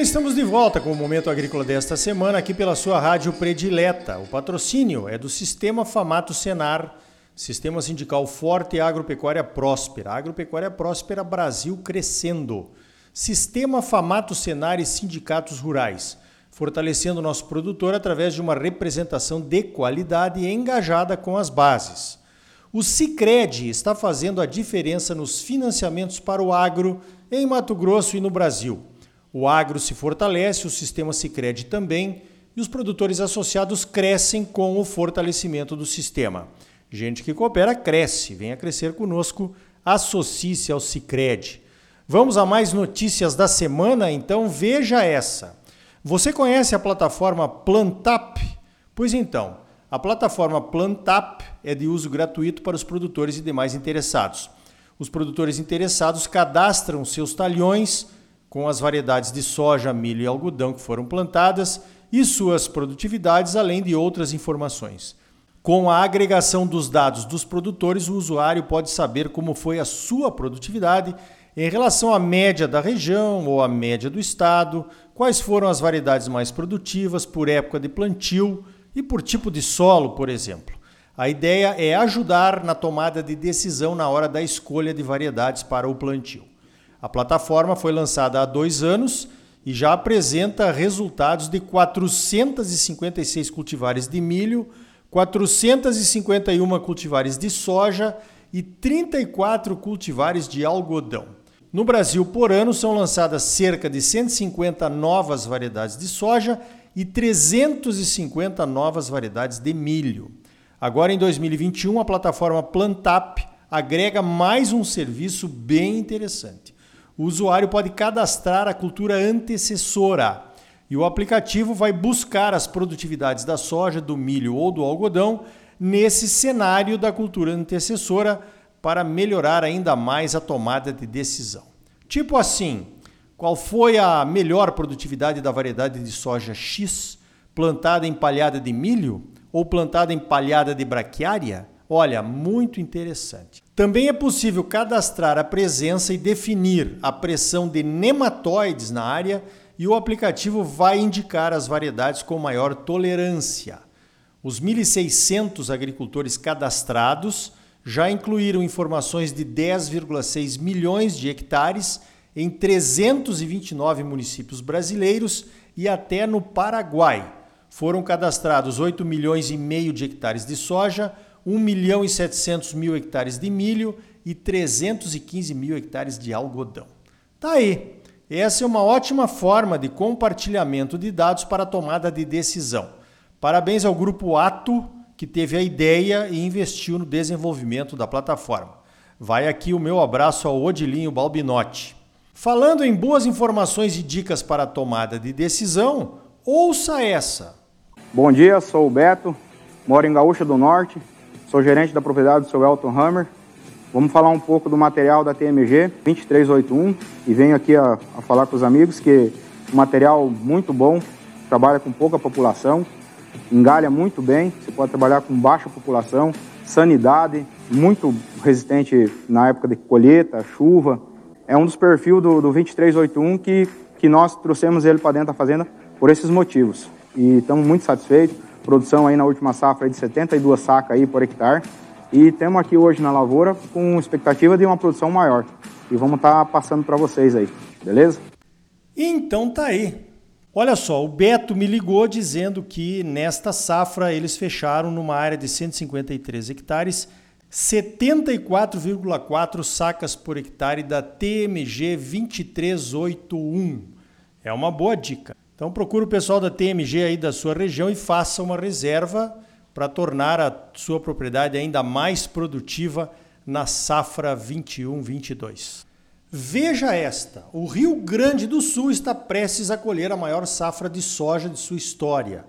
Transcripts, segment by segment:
estamos de volta com o Momento Agrícola desta semana aqui pela sua rádio predileta. O patrocínio é do Sistema Famato Senar, Sistema Sindical Forte e Agropecuária Próspera. Agropecuária Próspera Brasil crescendo. Sistema Famato Senar e Sindicatos Rurais, fortalecendo nosso produtor através de uma representação de qualidade e engajada com as bases. O Cicred está fazendo a diferença nos financiamentos para o agro em Mato Grosso e no Brasil. O agro se fortalece, o sistema Sicredi também, e os produtores associados crescem com o fortalecimento do sistema. Gente que coopera cresce. Venha crescer conosco, associe-se ao Sicredi. Vamos a mais notícias da semana, então veja essa. Você conhece a plataforma Plantap? Pois então, a plataforma Plantap é de uso gratuito para os produtores e demais interessados. Os produtores interessados cadastram seus talhões com as variedades de soja, milho e algodão que foram plantadas e suas produtividades, além de outras informações. Com a agregação dos dados dos produtores, o usuário pode saber como foi a sua produtividade em relação à média da região ou à média do estado, quais foram as variedades mais produtivas por época de plantio e por tipo de solo, por exemplo. A ideia é ajudar na tomada de decisão na hora da escolha de variedades para o plantio. A plataforma foi lançada há dois anos e já apresenta resultados de 456 cultivares de milho, 451 cultivares de soja e 34 cultivares de algodão. No Brasil, por ano, são lançadas cerca de 150 novas variedades de soja e 350 novas variedades de milho. Agora, em 2021, a plataforma Plantap agrega mais um serviço bem interessante o usuário pode cadastrar a cultura antecessora e o aplicativo vai buscar as produtividades da soja, do milho ou do algodão nesse cenário da cultura antecessora para melhorar ainda mais a tomada de decisão. Tipo assim, qual foi a melhor produtividade da variedade de soja X plantada em palhada de milho ou plantada em palhada de braquiária? Olha, muito interessante. Também é possível cadastrar a presença e definir a pressão de nematóides na área e o aplicativo vai indicar as variedades com maior tolerância. Os 1.600 agricultores cadastrados já incluíram informações de 10,6 milhões de hectares em 329 municípios brasileiros e até no Paraguai. Foram cadastrados 8 milhões e meio de hectares de soja, 1 milhão e 700 mil hectares de milho e 315 mil hectares de algodão. Tá aí. Essa é uma ótima forma de compartilhamento de dados para tomada de decisão. Parabéns ao grupo Ato, que teve a ideia e investiu no desenvolvimento da plataforma. Vai aqui o meu abraço ao Odilinho Balbinotti. Falando em boas informações e dicas para tomada de decisão, ouça essa. Bom dia, sou o Beto, moro em Gaúcha do Norte, Sou gerente da propriedade do seu Elton Hammer. Vamos falar um pouco do material da TMG 2381 e venho aqui a, a falar com os amigos que um material muito bom, trabalha com pouca população, engalha muito bem, você pode trabalhar com baixa população, sanidade, muito resistente na época de colheita, chuva. É um dos perfis do, do 2381 que, que nós trouxemos ele para dentro da fazenda por esses motivos. E estamos muito satisfeitos produção aí na última safra de 72 sacas aí por hectare. E temos aqui hoje na lavoura com expectativa de uma produção maior. E vamos estar tá passando para vocês aí, beleza? Então tá aí. Olha só, o Beto me ligou dizendo que nesta safra eles fecharam numa área de 153 hectares 74,4 sacas por hectare da TMG 2381. É uma boa dica. Então procure o pessoal da TMG aí da sua região e faça uma reserva para tornar a sua propriedade ainda mais produtiva na safra 21-22. Veja esta: o Rio Grande do Sul está prestes a colher a maior safra de soja de sua história.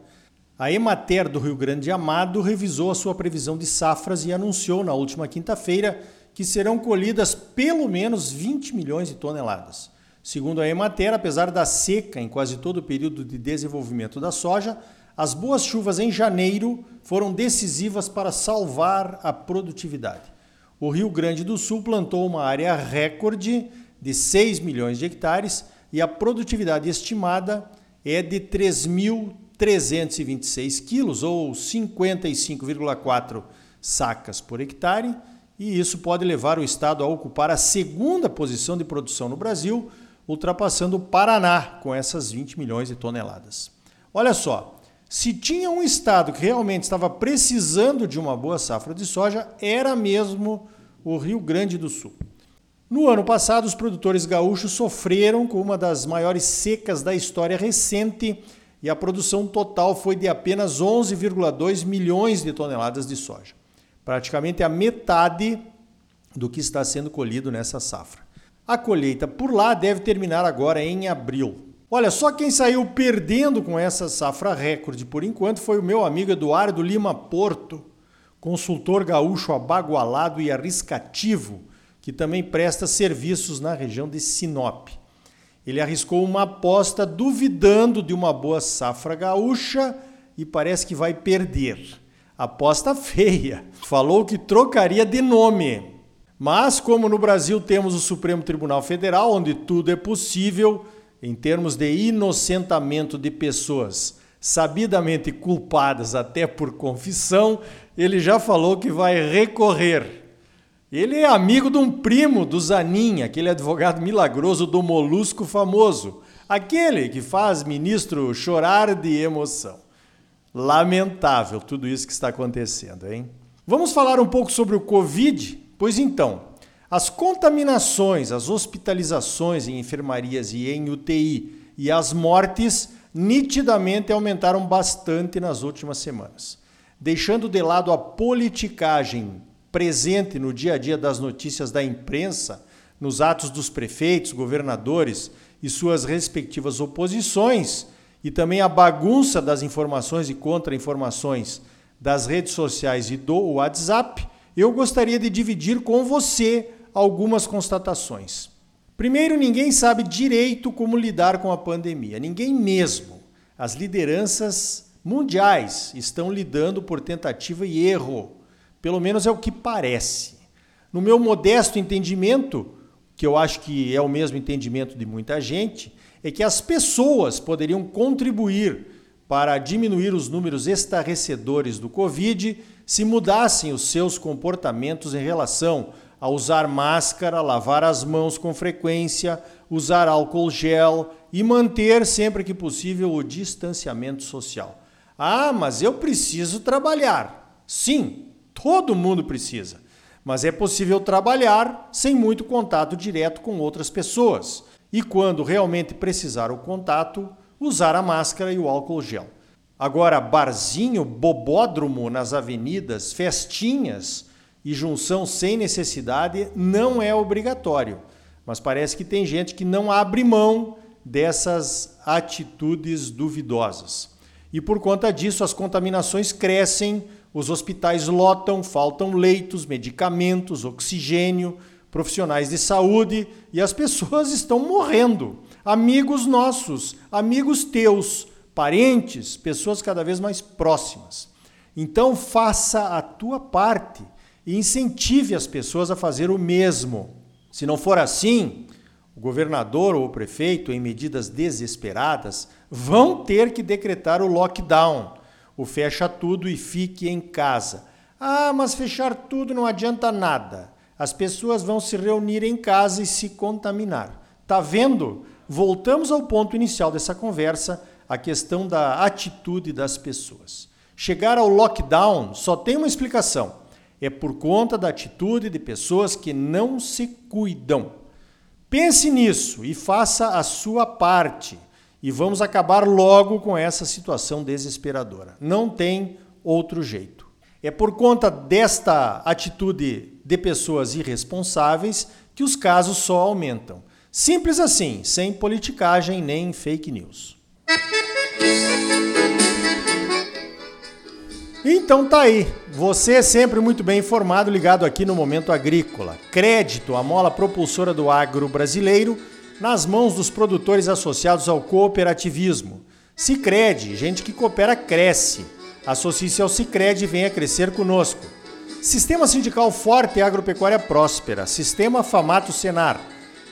A Emater do Rio Grande Amado revisou a sua previsão de safras e anunciou na última quinta-feira que serão colhidas pelo menos 20 milhões de toneladas. Segundo a Emater, apesar da seca em quase todo o período de desenvolvimento da soja, as boas chuvas em janeiro foram decisivas para salvar a produtividade. O Rio Grande do Sul plantou uma área recorde de 6 milhões de hectares, e a produtividade estimada é de 3.326 quilos, ou 55,4 sacas por hectare, e isso pode levar o estado a ocupar a segunda posição de produção no Brasil, ultrapassando o Paraná com essas 20 milhões de toneladas. Olha só, se tinha um estado que realmente estava precisando de uma boa safra de soja, era mesmo o Rio Grande do Sul. No ano passado, os produtores gaúchos sofreram com uma das maiores secas da história recente e a produção total foi de apenas 11,2 milhões de toneladas de soja praticamente a metade do que está sendo colhido nessa safra. A colheita por lá deve terminar agora em abril. Olha, só quem saiu perdendo com essa safra recorde por enquanto foi o meu amigo Eduardo Lima Porto, consultor gaúcho abagualado e arriscativo, que também presta serviços na região de Sinop. Ele arriscou uma aposta duvidando de uma boa safra gaúcha e parece que vai perder. Aposta feia. Falou que trocaria de nome. Mas, como no Brasil temos o Supremo Tribunal Federal, onde tudo é possível, em termos de inocentamento de pessoas sabidamente culpadas até por confissão, ele já falou que vai recorrer. Ele é amigo de um primo do Zanin, aquele advogado milagroso do Molusco famoso, aquele que faz ministro chorar de emoção. Lamentável tudo isso que está acontecendo, hein? Vamos falar um pouco sobre o Covid? Pois então, as contaminações, as hospitalizações em enfermarias e em UTI e as mortes nitidamente aumentaram bastante nas últimas semanas. Deixando de lado a politicagem presente no dia a dia das notícias da imprensa, nos atos dos prefeitos, governadores e suas respectivas oposições, e também a bagunça das informações e contra-informações das redes sociais e do WhatsApp, eu gostaria de dividir com você algumas constatações. Primeiro, ninguém sabe direito como lidar com a pandemia, ninguém mesmo. As lideranças mundiais estão lidando por tentativa e erro, pelo menos é o que parece. No meu modesto entendimento, que eu acho que é o mesmo entendimento de muita gente, é que as pessoas poderiam contribuir para diminuir os números estarrecedores do Covid se mudassem os seus comportamentos em relação a usar máscara, lavar as mãos com frequência, usar álcool gel e manter sempre que possível o distanciamento social. Ah, mas eu preciso trabalhar. Sim, todo mundo precisa. Mas é possível trabalhar sem muito contato direto com outras pessoas e, quando realmente precisar o contato, usar a máscara e o álcool gel. Agora, barzinho, bobódromo nas avenidas, festinhas e junção sem necessidade não é obrigatório. Mas parece que tem gente que não abre mão dessas atitudes duvidosas. E por conta disso, as contaminações crescem, os hospitais lotam, faltam leitos, medicamentos, oxigênio, profissionais de saúde e as pessoas estão morrendo. Amigos nossos, amigos teus, parentes, pessoas cada vez mais próximas. Então faça a tua parte e incentive as pessoas a fazer o mesmo. Se não for assim, o governador ou o prefeito, em medidas desesperadas, vão ter que decretar o lockdown, o fecha tudo e fique em casa. Ah, mas fechar tudo não adianta nada as pessoas vão se reunir em casa e se contaminar. Tá vendo? Voltamos ao ponto inicial dessa conversa, a questão da atitude das pessoas. Chegar ao lockdown só tem uma explicação: é por conta da atitude de pessoas que não se cuidam. Pense nisso e faça a sua parte. E vamos acabar logo com essa situação desesperadora. Não tem outro jeito. É por conta desta atitude de pessoas irresponsáveis que os casos só aumentam. Simples assim, sem politicagem nem fake news. Então tá aí. Você é sempre muito bem informado, ligado aqui no Momento Agrícola. Crédito, a mola propulsora do agro brasileiro, nas mãos dos produtores associados ao cooperativismo. Sicredi, gente que coopera cresce. Associe-se ao Sicredi e venha crescer conosco. Sistema sindical forte e agropecuária próspera. Sistema Famato Senar.